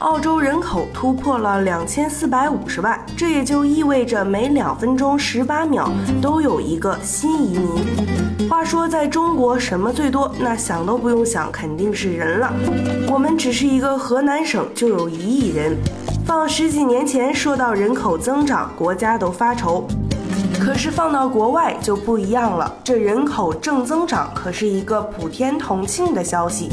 澳洲人口突破了两千四百五十万，这也就意味着每两分钟十八秒都有一个新移民。话说，在中国什么最多？那想都不用想，肯定是人了。我们只是一个河南省就有一亿人，放十几年前说到人口增长，国家都发愁。可是放到国外就不一样了，这人口正增长可是一个普天同庆的消息。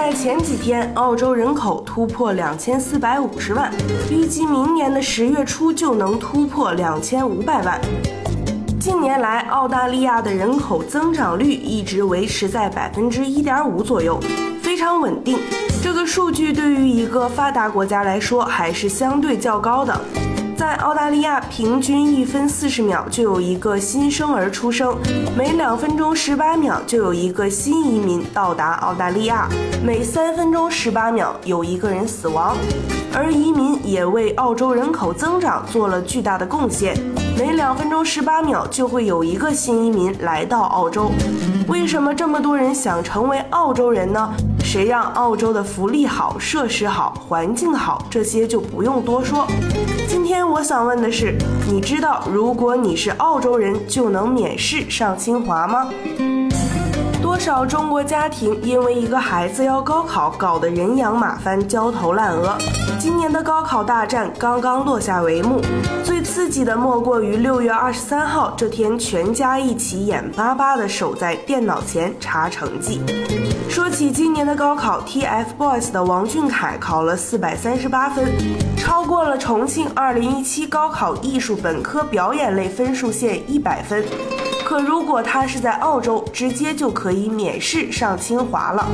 在前几天，澳洲人口突破两千四百五十万，预计明年的十月初就能突破两千五百万。近年来，澳大利亚的人口增长率一直维持在百分之一点五左右，非常稳定。这个数据对于一个发达国家来说还是相对较高的。在澳大利亚，平均一分四十秒就有一个新生儿出生，每两分钟十八秒就有一个新移民到达澳大利亚，每三分钟十八秒有一个人死亡。而移民也为澳洲人口增长做了巨大的贡献，每两分钟十八秒就会有一个新移民来到澳洲。为什么这么多人想成为澳洲人呢？谁让澳洲的福利好、设施好、环境好，这些就不用多说。今天我想问的是，你知道如果你是澳洲人就能免试上清华吗？多少中国家庭因为一个孩子要高考，搞得人仰马翻、焦头烂额。今年的高考大战刚刚落下帷幕，最刺激的莫过于六月二十三号这天，全家一起眼巴巴地守在电脑前查成绩。说起今年的高考，TFBOYS 的王俊凯考了四百三十八分，超过了重庆二零一七高考艺术本科表演类分数线一百分。可如果他是在澳洲，直接就可以免试上清华了。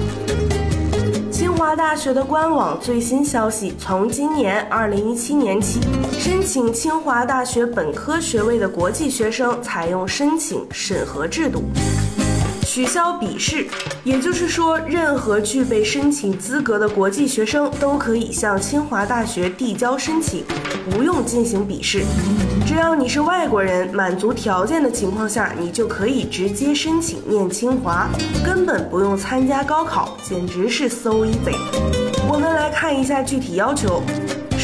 清华大学的官网最新消息，从今年二零一七年起，申请清华大学本科学位的国际学生采用申请审核制度。取消笔试，也就是说，任何具备申请资格的国际学生都可以向清华大学递交申请，不用进行笔试。只要你是外国人，满足条件的情况下，你就可以直接申请念清华，根本不用参加高考，简直是 so easy。我们来看一下具体要求。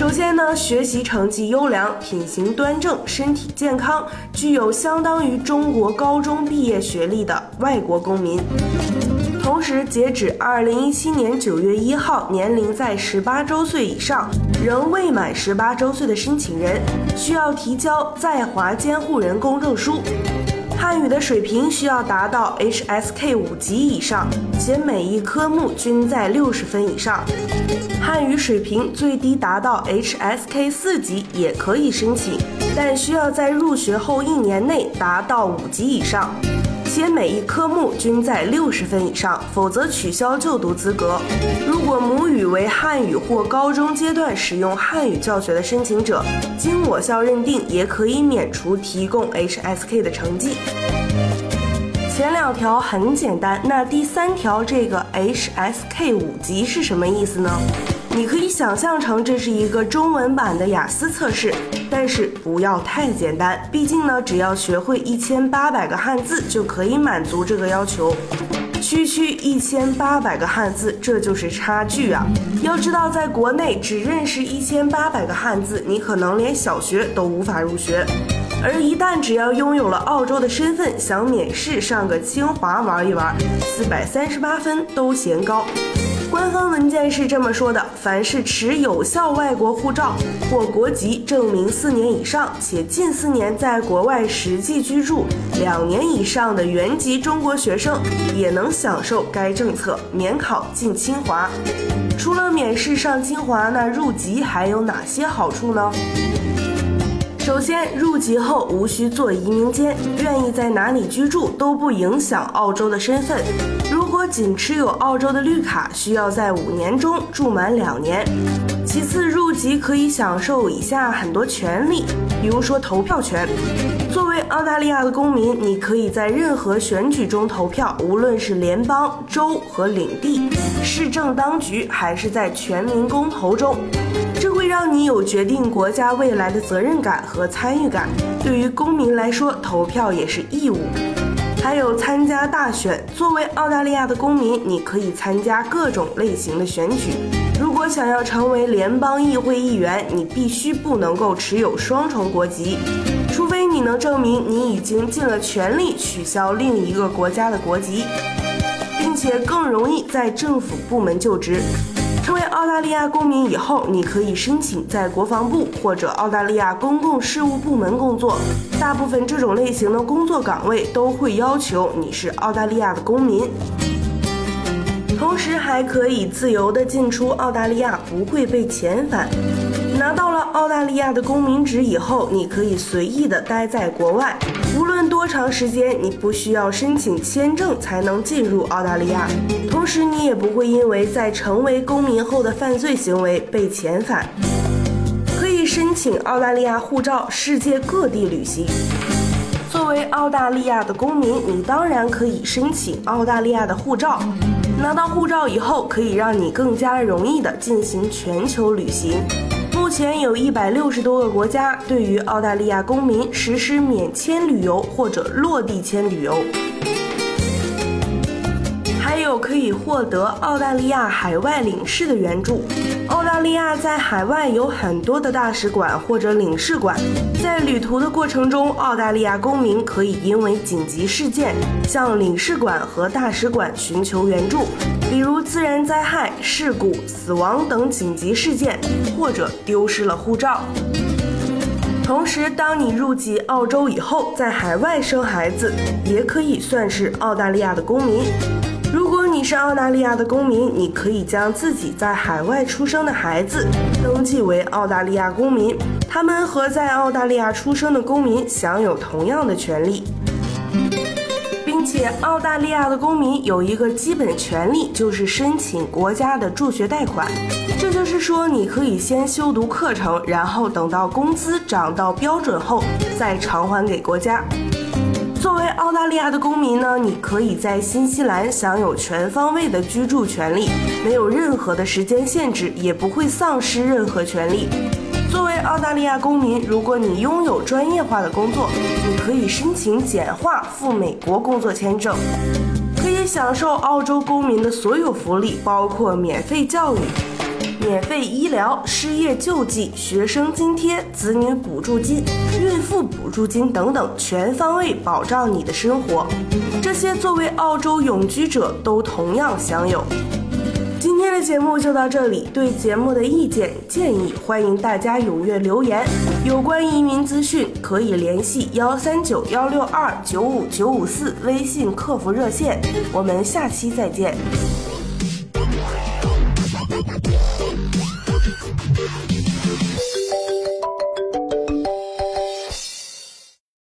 首先呢，学习成绩优良，品行端正，身体健康，具有相当于中国高中毕业学历的外国公民。同时，截止二零一七年九月一号，年龄在十八周岁以上，仍未满十八周岁的申请人，需要提交在华监护人公证书。汉语的水平需要达到 HSK 五级以上，且每一科目均在六十分以上。汉语水平最低达到 HSK 四级也可以申请，但需要在入学后一年内达到五级以上。且每一科目均在六十分以上，否则取消就读资格。如果母语为汉语或高中阶段使用汉语教学的申请者，经我校认定，也可以免除提供 HSK 的成绩。前两条很简单，那第三条这个 HSK 五级是什么意思呢？你可以想象成这是一个中文版的雅思测试，但是不要太简单，毕竟呢，只要学会一千八百个汉字就可以满足这个要求。区区一千八百个汉字，这就是差距啊！要知道，在国内只认识一千八百个汉字，你可能连小学都无法入学。而一旦只要拥有了澳洲的身份，想免试上个清华玩一玩，四百三十八分都嫌高。官方文件是这么说的：凡是持有效外国护照或国籍证明四年以上，且近四年在国外实际居住两年以上的原籍中国学生，也能享受该政策，免考进清华。除了免试上清华，那入籍还有哪些好处呢？首先，入籍后无需做移民监，愿意在哪里居住都不影响澳洲的身份。如果果仅持有澳洲的绿卡，需要在五年中住满两年。其次，入籍可以享受以下很多权利，比如说投票权。作为澳大利亚的公民，你可以在任何选举中投票，无论是联邦、州和领地、市政当局，还是在全民公投中。让你有决定国家未来的责任感和参与感。对于公民来说，投票也是义务。还有参加大选。作为澳大利亚的公民，你可以参加各种类型的选举。如果想要成为联邦议会议员，你必须不能够持有双重国籍，除非你能证明你已经尽了全力取消另一个国家的国籍，并且更容易在政府部门就职。成为澳大利亚公民以后，你可以申请在国防部或者澳大利亚公共事务部门工作。大部分这种类型的工作岗位都会要求你是澳大利亚的公民。同时还可以自由地进出澳大利亚，不会被遣返。拿到了澳大利亚的公民值以后，你可以随意地待在国外，无论多长时间，你不需要申请签证才能进入澳大利亚。同时，你也不会因为在成为公民后的犯罪行为被遣返。可以申请澳大利亚护照，世界各地旅行。作为澳大利亚的公民，你当然可以申请澳大利亚的护照。拿到护照以后，可以让你更加容易地进行全球旅行。目前有一百六十多个国家对于澳大利亚公民实施免签旅游或者落地签旅游。可以获得澳大利亚海外领事的援助。澳大利亚在海外有很多的大使馆或者领事馆，在旅途的过程中，澳大利亚公民可以因为紧急事件向领事馆和大使馆寻求援助，比如自然灾害、事故、死亡等紧急事件，或者丢失了护照。同时，当你入籍澳洲以后，在海外生孩子，也可以算是澳大利亚的公民。如果你是澳大利亚的公民，你可以将自己在海外出生的孩子登记为澳大利亚公民，他们和在澳大利亚出生的公民享有同样的权利，并且澳大利亚的公民有一个基本权利，就是申请国家的助学贷款。这就是说，你可以先修读课程，然后等到工资涨到标准后再偿还给国家。作为澳大利亚的公民呢，你可以在新西兰享有全方位的居住权利，没有任何的时间限制，也不会丧失任何权利。作为澳大利亚公民，如果你拥有专业化的工作，你可以申请简化赴美国工作签证，可以享受澳洲公民的所有福利，包括免费教育。免费医疗、失业救济、学生津贴、子女补助金、孕妇补助金等等，全方位保障你的生活。这些作为澳洲永居者都同样享有。今天的节目就到这里，对节目的意见建议，欢迎大家踊跃留言。有关移民资讯，可以联系幺三九幺六二九五九五四微信客服热线。我们下期再见。